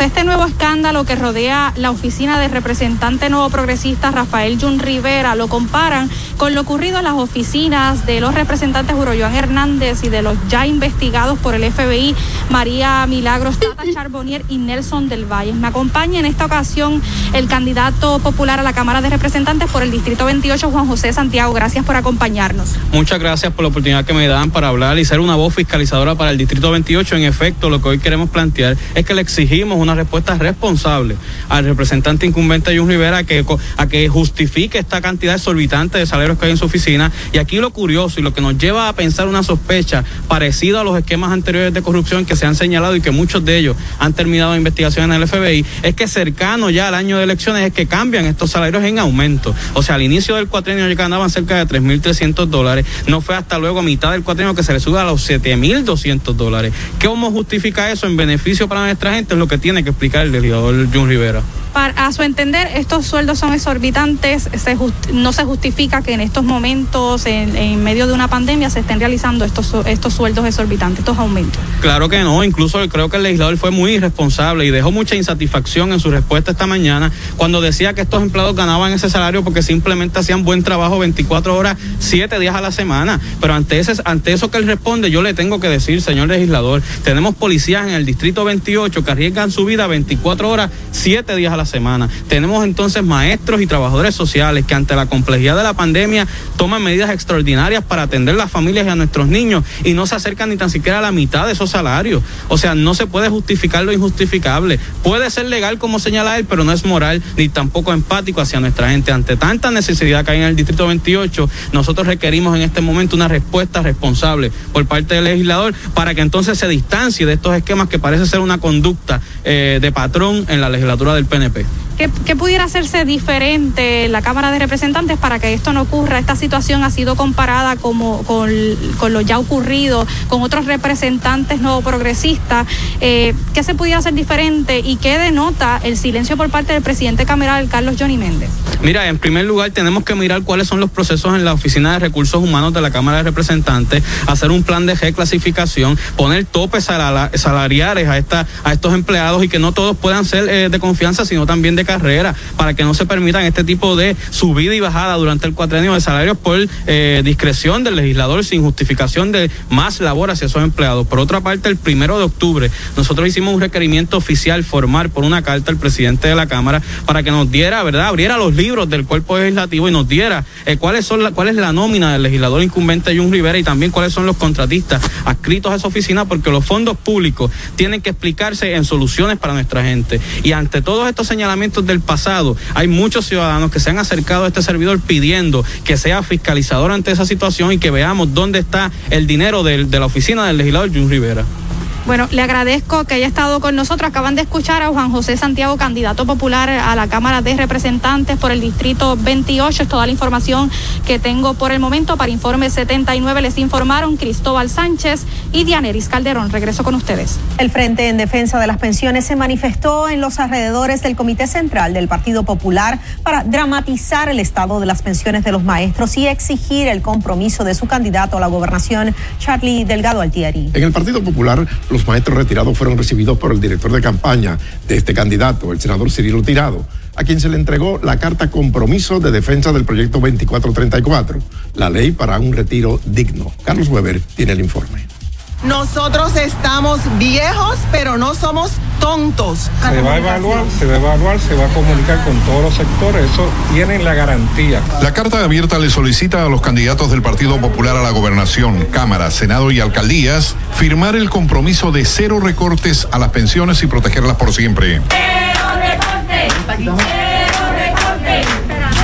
Este nuevo escándalo que rodea la oficina del representante nuevo progresista Rafael Jun Rivera lo comparan con lo ocurrido en las oficinas de los representantes Joan Hernández y de los ya investigados por el FBI María Milagros, Tata [LAUGHS] Charbonnier y Nelson del Valle. Me acompaña en esta ocasión el candidato popular a la Cámara de Representantes por el Distrito 28, Juan José Santiago. Gracias por acompañarnos. Muchas gracias por la oportunidad que me dan para hablar y ser una voz fiscalizadora para el Distrito 28. En efecto, lo que hoy queremos plantear es que le exigimos una respuesta responsable al representante incumbente Jun Rivera que, a que justifique esta cantidad exorbitante de salarios que hay en su oficina. Y aquí lo curioso y lo que nos lleva a pensar una sospecha parecida a los esquemas anteriores de corrupción que se han señalado y que muchos de ellos han terminado investigación en el FBI, es que cercano ya al año de elecciones es que cambian estos salarios en aumento. O sea, al inicio del cuatrenio ya ganaban cerca de 3.300 dólares. No fue hasta luego a mitad del cuatrenio que se le sube a los 7.200 dólares. ¿Cómo justifica eso en beneficio para nuestra gente? Es lo que tiene que explicar el legislador Jun Rivera. A su entender, estos sueldos son exorbitantes, no se justifica que en estos momentos, en, medio de una pandemia, se estén realizando estos, sueldos exorbitantes, estos aumentos. Claro que no, incluso creo que el legislador fue muy irresponsable y dejó mucha insatisfacción en su respuesta esta mañana cuando decía que estos empleados ganaban ese salario porque simplemente hacían buen trabajo 24 horas, 7 días a la semana. Pero ante, eso que él responde, yo le tengo que decir, señor legislador, tenemos policías en el Distrito 28 que arriesgan su vida 24 horas, 7 días a la semana. Tenemos entonces maestros y trabajadores sociales que ante la complejidad de la pandemia toman medidas extraordinarias para atender a las familias y a nuestros niños y no se acercan ni tan siquiera a la mitad de esos salarios. O sea, no se puede justificar lo injustificable. Puede ser legal como señala él, pero no es moral ni tampoco empático hacia nuestra gente. Ante tanta necesidad que hay en el Distrito 28, nosotros requerimos en este momento una respuesta responsable por parte del legislador para que entonces se distancie de estos esquemas que parece ser una conducta eh, de patrón en la legislatura del PNP. Pepe. ¿Qué, pudiera hacerse diferente en la Cámara de Representantes para que esto no ocurra? Esta situación ha sido comparada como, con, lo ya ocurrido con otros representantes no progresistas. Eh, ¿Qué se pudiera hacer diferente y qué denota el silencio por parte del presidente cameral Carlos Johnny Méndez? Mira, en primer lugar tenemos que mirar cuáles son los procesos en la Oficina de Recursos Humanos de la Cámara de Representantes, hacer un plan de reclasificación, poner topes salariales a estos empleados y que no todos puedan ser eh, de confianza, sino también de carrera, para que no se permitan este tipo de subida y bajada durante el cuatrenio de salarios por eh, discreción del legislador sin justificación de más labor hacia esos empleados. Por otra parte, el primero de octubre, nosotros hicimos un requerimiento oficial formal por una carta al presidente de la Cámara para que nos diera, ¿verdad?, abriera los libros del cuerpo legislativo y nos diera eh, cuáles son la, cuál es la nómina del legislador incumbente Jun Rivera y también cuáles son los contratistas adscritos a esa oficina, porque los fondos públicos tienen que explicarse en soluciones para nuestra gente. Y ante todos estos señalamientos del pasado, hay muchos ciudadanos que se han acercado a este servidor pidiendo que sea fiscalizador ante esa situación y que veamos dónde está el dinero de, la oficina del legislador Jun Rivera. Bueno, le agradezco que haya estado con nosotros. Acaban de escuchar a Juan José Santiago, candidato popular a la Cámara de Representantes por el Distrito 28. Es toda la información que tengo por el momento. Para Informe 79 les informaron Cristóbal Sánchez y Dianeris Calderón. Regreso con ustedes. El Frente en Defensa de las Pensiones se manifestó en los alrededores del Comité Central del Partido Popular para dramatizar el estado de las pensiones de los maestros y exigir el compromiso de su candidato a la gobernación, Charlie Delgado Altieri. En el Partido Popular, los maestros retirados fueron recibidos por el director de campaña de este candidato, el senador Cirilo Tirado, a quien se le entregó la carta compromiso de defensa del proyecto 2434, la ley para un retiro digno. Carlos Weber tiene el informe. Nosotros estamos viejos, pero no somos tontos. Se va a evaluar, se va a evaluar, se va a comunicar con todos los sectores, eso tienen la garantía. La carta abierta le solicita a los candidatos del Partido Popular a la gobernación, Cámara, Senado y alcaldías firmar el compromiso de cero recortes a las pensiones y protegerlas por siempre.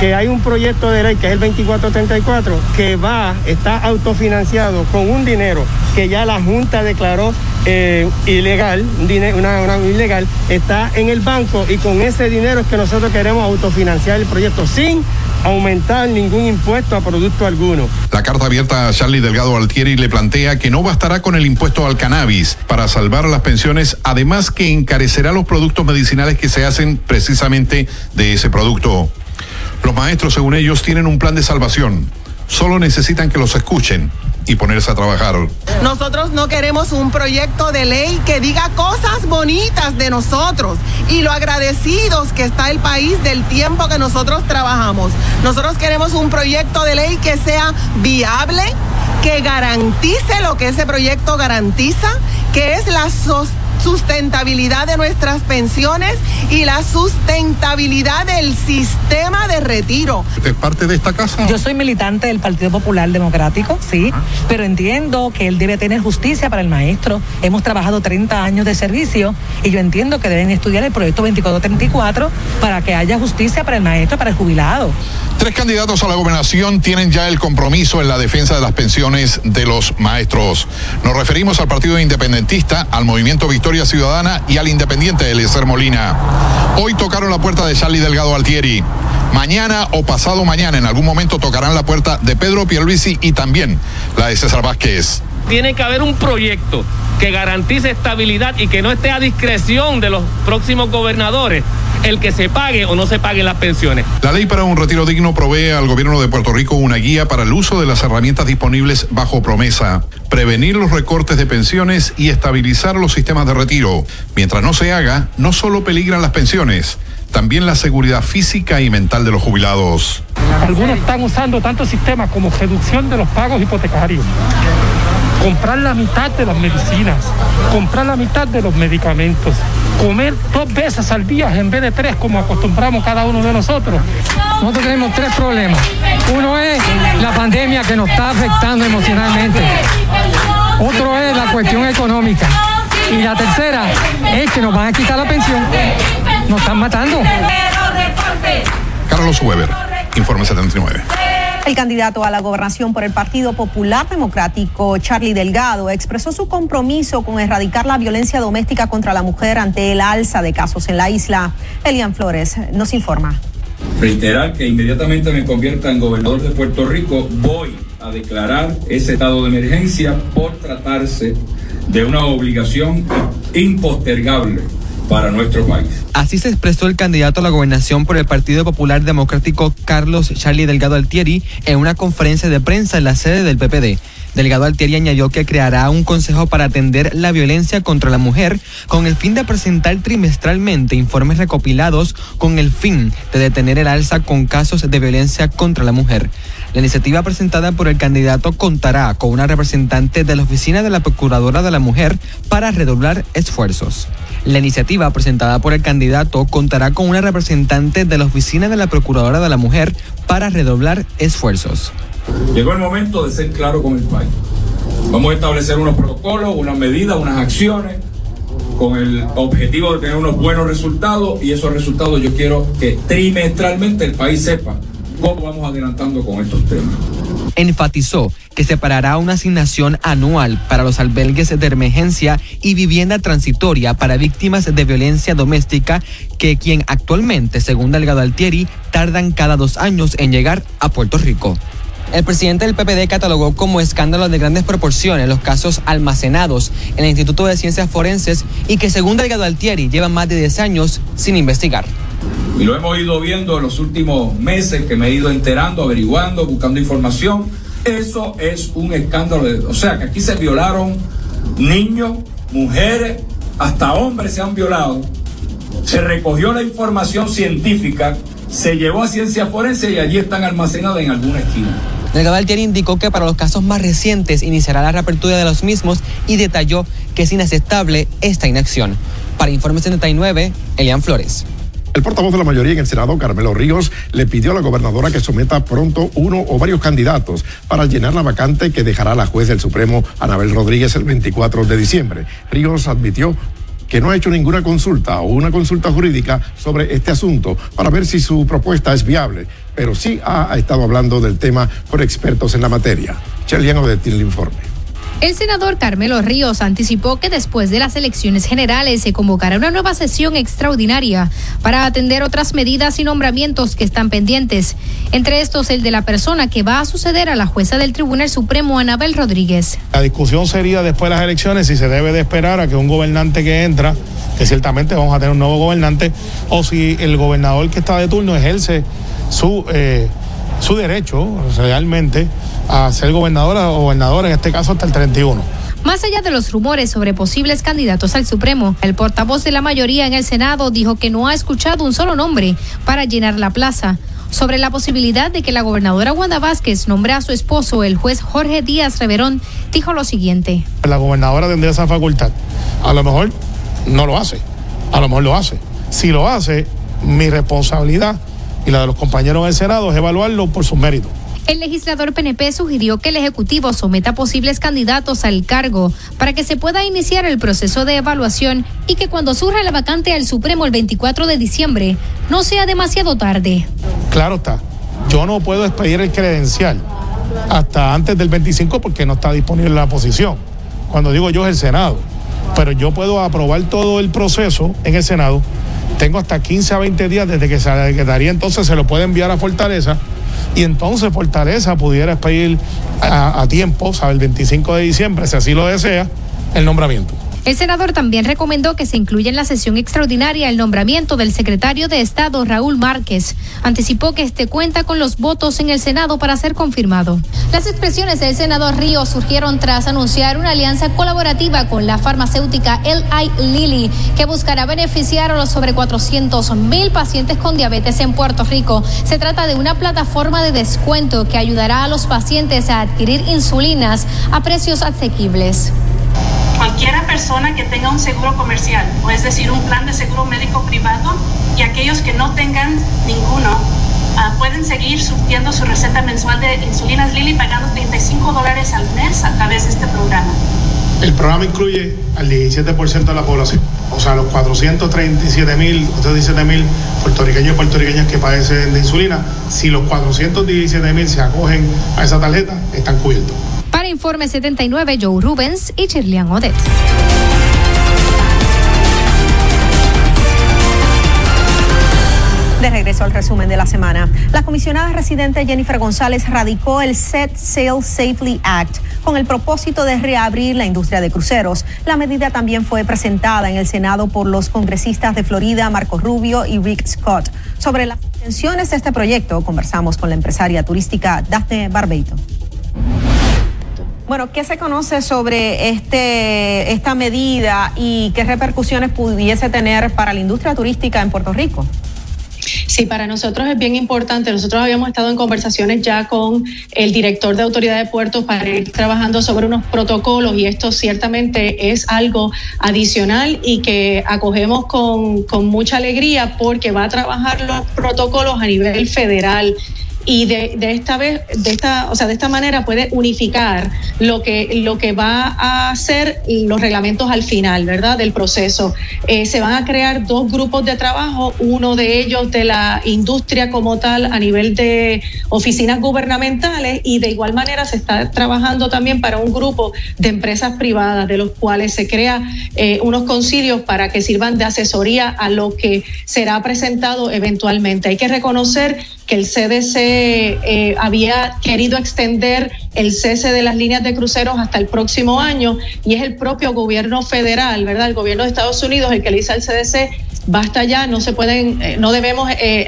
Que hay un proyecto de ley que es el 2434 que va, está autofinanciado con un dinero que ya la Junta declaró eh, ilegal, una, una ilegal, está en el banco y con ese dinero es que nosotros queremos autofinanciar el proyecto sin aumentar ningún impuesto a producto alguno. La carta abierta a Charlie Delgado Altieri le plantea que no bastará con el impuesto al cannabis para salvar las pensiones, además que encarecerá los productos medicinales que se hacen precisamente de ese producto. Los maestros, según ellos, tienen un plan de salvación. Solo necesitan que los escuchen y ponerse a trabajar. Nosotros no queremos un proyecto de ley que diga cosas bonitas de nosotros y lo agradecidos que está el país del tiempo que nosotros trabajamos. Nosotros queremos un proyecto de ley que sea viable, que garantice lo que ese proyecto garantiza, que es la sostenibilidad sustentabilidad de nuestras pensiones y la sustentabilidad del sistema de retiro. ¿Es parte de esta casa? Yo soy militante del Partido Popular Democrático, sí, pero entiendo que él debe tener justicia para el maestro. Hemos trabajado 30 años de servicio y yo entiendo que deben estudiar el proyecto 2434 para que haya justicia para el maestro, para el jubilado. Tres candidatos a la gobernación tienen ya el compromiso en la defensa de las pensiones de los maestros. Nos referimos al Partido Independentista, al Movimiento Victoria Ciudadana y al Independiente Eliezer Molina. Hoy tocaron la puerta de Charlie Delgado Altieri. Mañana o pasado mañana, en algún momento, tocarán la puerta de Pedro Pierluisi y también la de César Vázquez. Tiene que haber un proyecto que garantice estabilidad y que no esté a discreción de los próximos gobernadores el que se pague o no se paguen las pensiones. La ley para un retiro digno provee al gobierno de Puerto Rico una guía para el uso de las herramientas disponibles bajo promesa, prevenir los recortes de pensiones y estabilizar los sistemas de retiro. Mientras no se haga, no solo peligran las pensiones, también la seguridad física y mental de los jubilados. Algunos están usando tantos sistemas como reducción de los pagos hipotecarios, comprar la mitad de las medicinas, comprar la mitad de los medicamentos, comer dos veces al día en vez de tres como acostumbramos cada uno de nosotros. Nosotros tenemos tres problemas. Uno es la pandemia que nos está afectando emocionalmente. Otro es la cuestión económica. Y la tercera es que nos van a quitar la pensión. Nos están matando. Carlos Weber, Informe 79. El candidato a la gobernación por el Partido Popular Democrático, Charlie Delgado, expresó su compromiso con erradicar la violencia doméstica contra la mujer ante el alza de casos en la isla. Elian Flores nos informa. Reiterar que inmediatamente me convierta en gobernador de Puerto Rico, voy a declarar ese estado de emergencia por tratarse de una obligación impostergable para nuestro país. Así se expresó el candidato a la gobernación por el Partido Popular Democrático Carlos Charlie Delgado Altieri en una conferencia de prensa en la sede del PPD. Delgado Altieri añadió que creará un consejo para atender la violencia contra la mujer con el fin de presentar trimestralmente informes recopilados con el fin de detener el alza con casos de violencia contra la mujer. La iniciativa presentada por el candidato contará con una representante de la Oficina de la Procuradora de la Mujer para redoblar esfuerzos. La iniciativa presentada por el candidato contará con una representante de la Oficina de la Procuradora de la Mujer para redoblar esfuerzos. Llegó el momento de ser claro con el país. Vamos a establecer unos protocolos, unas medidas, unas acciones con el objetivo de tener unos buenos resultados y esos resultados yo quiero que trimestralmente el país sepa cómo vamos adelantando con estos temas. Enfatizó que separará una asignación anual para los albergues de emergencia y vivienda transitoria para víctimas de violencia doméstica que quien actualmente, según Delgado Altieri, tardan cada dos años en llegar a Puerto Rico. El presidente del PPD catalogó como escándalo de grandes proporciones los casos almacenados en el Instituto de Ciencias Forenses y que según Delgado Altieri llevan más de 10 años sin investigar. Y lo hemos ido viendo en los últimos meses que me he ido enterando, averiguando, buscando información. Eso es un escándalo. O sea, que aquí se violaron niños, mujeres, hasta hombres se han violado. Se recogió la información científica, se llevó a ciencia forense y allí están almacenadas en alguna esquina. Delgado Altieri indicó que para los casos más recientes iniciará la reapertura de los mismos y detalló que es inaceptable esta inacción. Para Informe 79, Elian Flores. El portavoz de la mayoría en el Senado, Carmelo Ríos, le pidió a la gobernadora que someta pronto uno o varios candidatos para llenar la vacante que dejará la juez del Supremo, Anabel Rodríguez, el 24 de diciembre. Ríos admitió que no ha hecho ninguna consulta o una consulta jurídica sobre este asunto para ver si su propuesta es viable, pero sí ha, estado hablando del tema con expertos en la materia. Cheliano de informe. El senador Carmelo Ríos anticipó que después de las elecciones generales se convocará una nueva sesión extraordinaria para atender otras medidas y nombramientos que están pendientes, entre estos el de la persona que va a suceder a la jueza del Tribunal Supremo, Anabel Rodríguez. La discusión sería después de las elecciones si se debe de esperar a que un gobernante que entra, que ciertamente vamos a tener un nuevo gobernante, o si el gobernador que está de turno ejerce su... Eh, su derecho realmente a ser gobernadora o gobernador, en este caso hasta el 31. Más allá de los rumores sobre posibles candidatos al Supremo, el portavoz de la mayoría en el Senado dijo que no ha escuchado un solo nombre para llenar la plaza. Sobre la posibilidad de que la gobernadora Wanda Vázquez nombre a su esposo, el juez Jorge Díaz Reverón, dijo lo siguiente. La gobernadora tendría esa facultad. A lo mejor no lo hace. A lo mejor lo hace. Si lo hace, mi responsabilidad y la de los compañeros del Senado es evaluarlo por sus méritos. El legislador PNP sugirió que el Ejecutivo someta posibles candidatos al cargo para que se pueda iniciar el proceso de evaluación y que cuando surja la vacante al Supremo el 24 de diciembre no sea demasiado tarde. Claro está, yo no puedo expedir el credencial hasta antes del 25 porque no está disponible la posición. Cuando digo yo es el Senado, pero yo puedo aprobar todo el proceso en el Senado tengo hasta 15 a 20 días desde que se quedaría, entonces se lo puede enviar a Fortaleza y entonces Fortaleza pudiera pedir a, a tiempo, ¿sabe? El 25 de diciembre, si así lo desea, el nombramiento. El senador también recomendó que se incluya en la sesión extraordinaria el nombramiento del secretario de Estado Raúl Márquez. Anticipó que este cuenta con los votos en el Senado para ser confirmado. Las expresiones del senador Río surgieron tras anunciar una alianza colaborativa con la farmacéutica Eli Lilly que buscará beneficiar a los sobre 400 mil pacientes con diabetes en Puerto Rico. Se trata de una plataforma de descuento que ayudará a los pacientes a adquirir insulinas a precios asequibles. Cualquiera persona que tenga un seguro comercial, o es decir, un plan de seguro médico privado, y aquellos que no tengan ninguno, uh, pueden seguir surtiendo su receta mensual de insulinas Lilly pagando 35 dólares al mes a través de este programa. El programa incluye al 17% de la población, o sea, los 437 mil, 417 mil puertorriqueños y puertorriqueñas que padecen de insulina, si los 417 mil se acogen a esa tarjeta, están cubiertos. Informe 79, Joe Rubens y Chirlian Odet. De regreso al resumen de la semana, la comisionada residente Jennifer González radicó el Set Sail Safely Act con el propósito de reabrir la industria de cruceros. La medida también fue presentada en el Senado por los congresistas de Florida, Marco Rubio y Rick Scott. Sobre las intenciones de este proyecto, conversamos con la empresaria turística Daphne Barbeito. Bueno, ¿qué se conoce sobre este, esta medida y qué repercusiones pudiese tener para la industria turística en Puerto Rico? Sí, para nosotros es bien importante. Nosotros habíamos estado en conversaciones ya con el director de Autoridad de Puertos para ir trabajando sobre unos protocolos y esto ciertamente es algo adicional y que acogemos con, con mucha alegría porque va a trabajar los protocolos a nivel federal y de, esta vez, de esta, o sea, de esta manera puede unificar lo que, lo que va a hacer los reglamentos al final, ¿verdad? Del proceso. Eh, se van a crear dos grupos de trabajo, uno de ellos de la industria como tal a nivel de oficinas gubernamentales y de igual manera se está trabajando también para un grupo de empresas privadas de los cuales se crea eh, unos concilios para que sirvan de asesoría a lo que será presentado eventualmente. Hay que reconocer que el CDC eh, había querido extender el cese de las líneas de cruceros hasta el próximo año y es el propio gobierno federal, ¿verdad? El gobierno de Estados Unidos el que le dice al CDC basta ya, no se pueden, eh, no debemos eh,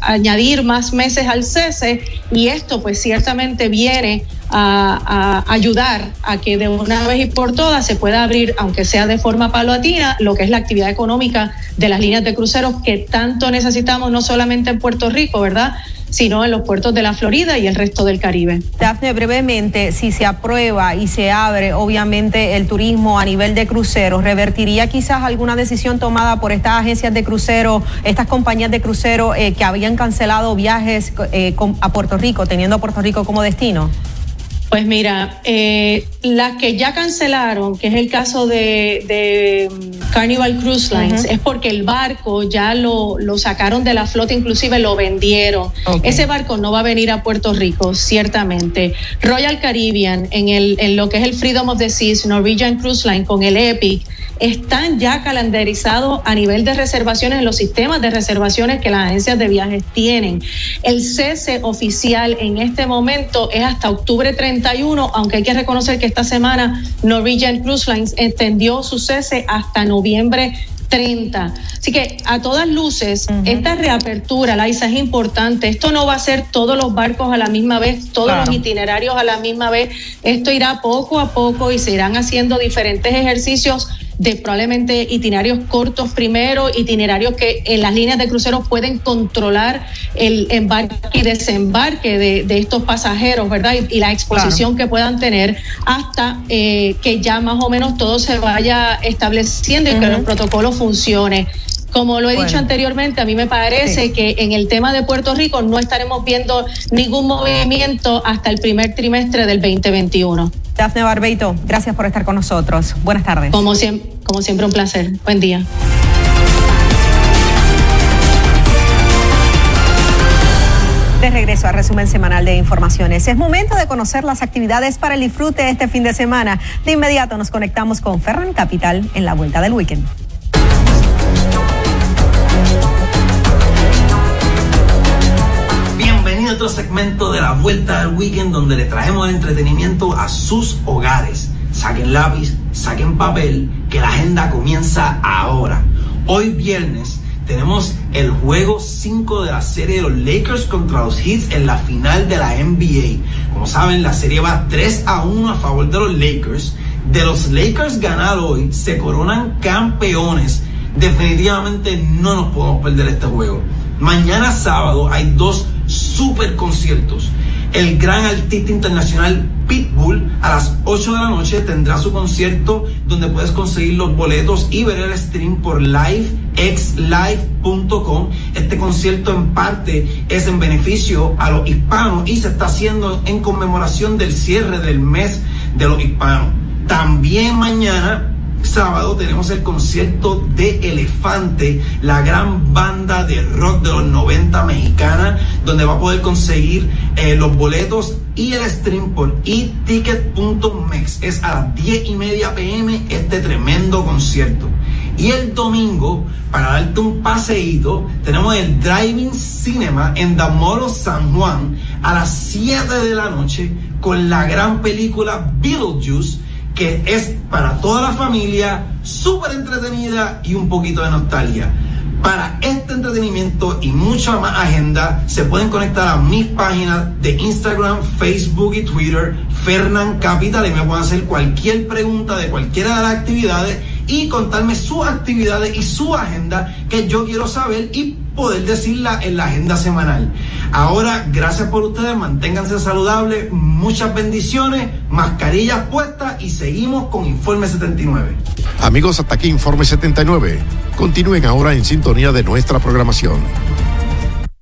añadir más meses al cese y esto pues ciertamente viene a, ayudar a que de una vez y por todas se pueda abrir, aunque sea de forma paulatina, lo que es la actividad económica de las líneas de cruceros que tanto necesitamos no solamente en Puerto Rico, ¿verdad? sino en los puertos de la Florida y el resto del Caribe. Dafne, brevemente, si se aprueba y se abre, obviamente, el turismo a nivel de cruceros, ¿revertiría quizás alguna decisión tomada por estas agencias de crucero, estas compañías de crucero eh, que habían cancelado viajes eh, a Puerto Rico, teniendo a Puerto Rico como destino? Pues mira, eh, las que ya cancelaron, que es el caso de, de Carnival Cruise Lines, es porque el barco ya lo, lo, sacaron de la flota, inclusive lo vendieron. Ese barco no va a venir a Puerto Rico, ciertamente. Royal Caribbean, en, el, en lo que es el Freedom of the Seas, Norwegian Cruise Line con el Epic, están ya calendarizados a nivel de reservaciones en los sistemas de reservaciones que las agencias de viajes tienen. El cese oficial en este momento es hasta octubre 30 aunque hay que reconocer que esta semana Norwegian Cruise Lines extendió su cese hasta noviembre 30. Así que a todas luces, esta reapertura, Laisa, es importante. Esto no va a ser todos los barcos a la misma vez, todos los itinerarios a la misma vez. Esto irá poco a poco y se irán haciendo diferentes ejercicios de probablemente itinerarios cortos primero, itinerarios que en las líneas de cruceros pueden controlar el embarque y desembarque de, estos pasajeros, ¿verdad? Y, la exposición que puedan tener hasta eh, que ya más o menos todo se vaya estableciendo y que el protocolo funcione. Como lo he dicho anteriormente, a mí me parece que en el tema de Puerto Rico no estaremos viendo ningún movimiento hasta el primer trimestre del 2021. Dafne Barbeito, gracias por estar con nosotros. Buenas tardes. Como siempre, como siempre un placer. Buen día. De regreso a resumen semanal de informaciones. Es momento de conocer las actividades para el disfrute este fin de semana. De inmediato nos conectamos con Ferran Capital en la vuelta del weekend. Otro segmento de la vuelta del weekend donde le traemos el entretenimiento a sus hogares. Saquen lápiz, saquen papel, que la agenda comienza ahora. Hoy viernes tenemos el juego 5 de la serie de los Lakers contra los Heat en la final de la NBA. Como saben, la serie va 3 a 1 a favor de los Lakers. De los Lakers ganar hoy, se coronan campeones. Definitivamente no nos podemos perder este juego. Mañana sábado hay dos super conciertos. El gran artista internacional Pitbull a las 8 de la noche tendrá su concierto donde puedes conseguir los boletos y ver el stream por livexlive.com. Este concierto en parte es en beneficio a los hispanos y se está haciendo en conmemoración del cierre del mes de los hispanos. También mañana sábado tenemos el concierto de Elefante, la gran banda de rock de los 90 mexicana, donde va a poder conseguir eh, los boletos y el stream por eticket.mex. Es a las 10 y media pm este tremendo concierto. Y el domingo, para darte un paseíto, tenemos el Driving Cinema en Damoro, San Juan, a las 7 de la noche, con la gran película Beetlejuice que es para toda la familia, súper entretenida y un poquito de nostalgia. Para este entretenimiento y mucha más agenda, se pueden conectar a mis páginas de Instagram, Facebook y Twitter, Fernan Capital, y me pueden hacer cualquier pregunta de cualquiera de las actividades y contarme sus actividades y su agenda que yo quiero saber y poder decirla en la agenda semanal. Ahora, gracias por ustedes, manténganse saludables, muchas bendiciones, mascarillas puestas y seguimos con Informe 79. Amigos, hasta aquí Informe 79. Continúen ahora en sintonía de nuestra programación.